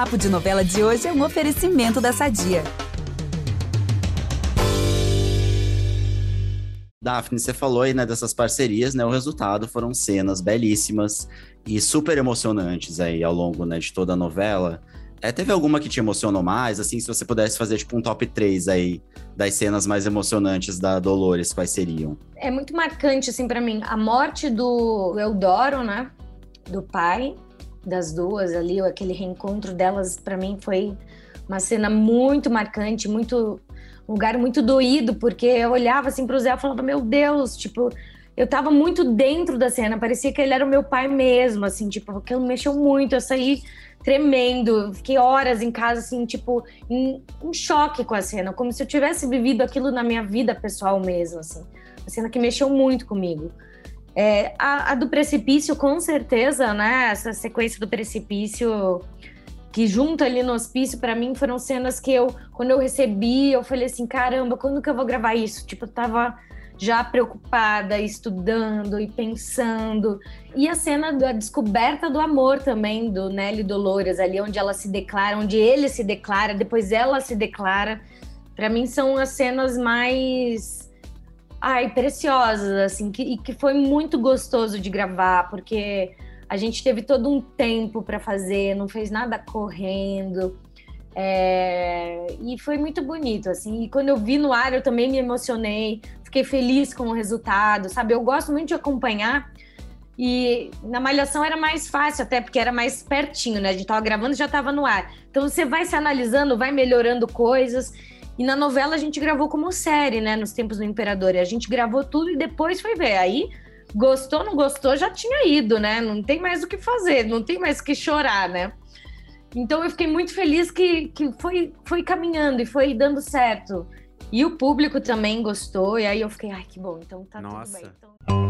Papo de Novela de hoje é um oferecimento da Sadia. Daphne, você falou aí, né, dessas parcerias, né? O resultado foram cenas belíssimas e super emocionantes aí ao longo, né, de toda a novela. É, teve alguma que te emocionou mais? Assim, se você pudesse fazer, tipo, um top 3 aí das cenas mais emocionantes da Dolores, quais seriam? É muito marcante, assim, para mim. A morte do Eudoro, né? Do pai das duas ali, aquele reencontro delas, para mim foi uma cena muito marcante, muito um lugar muito doído, porque eu olhava assim pro Zé e falava, meu Deus, tipo, eu tava muito dentro da cena, parecia que ele era o meu pai mesmo, assim, tipo, aquilo mexeu muito, eu saí tremendo, fiquei horas em casa, assim, tipo, em, em choque com a cena, como se eu tivesse vivido aquilo na minha vida pessoal mesmo, assim. Uma cena que mexeu muito comigo. É, a, a, do precipício, com certeza, né? Essa sequência do precipício que junto ali no hospício, para mim, foram cenas que eu, quando eu recebi, eu falei assim, caramba, quando que eu vou gravar isso? Tipo, eu tava já preocupada, estudando e pensando. E a cena da descoberta do amor também, do Nelly Dolores, ali onde ela se declara, onde ele se declara, depois ela se declara. Para mim são as cenas mais ai, preciosas, assim, que, e que foi muito gostoso de gravar, porque a gente teve todo um tempo para fazer, não fez nada correndo. É... E foi muito bonito, assim. E quando eu vi no ar, eu também me emocionei, fiquei feliz com o resultado, sabe? Eu gosto muito de acompanhar. E na Malhação era mais fácil, até porque era mais pertinho, né? A gente tava gravando e já tava no ar. Então você vai se analisando, vai melhorando coisas. E na novela a gente gravou como série, né? Nos tempos do Imperador. E a gente gravou tudo e depois foi ver. Aí Gostou, não gostou, já tinha ido, né? Não tem mais o que fazer, não tem mais o que chorar, né? Então eu fiquei muito feliz que, que foi, foi caminhando e foi dando certo. E o público também gostou, e aí eu fiquei, ai, que bom, então tá Nossa. tudo bem. Então...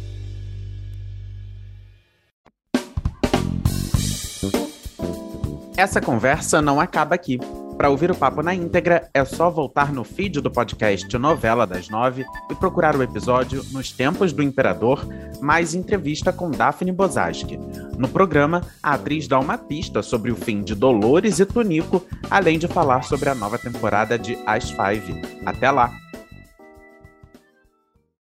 Essa conversa não acaba aqui. Para ouvir o papo na íntegra, é só voltar no feed do podcast Novela das Nove e procurar o episódio Nos Tempos do Imperador, mais entrevista com Daphne Bozaski. No programa, a atriz dá uma pista sobre o fim de Dolores e Tonico, além de falar sobre a nova temporada de As Five. Até lá!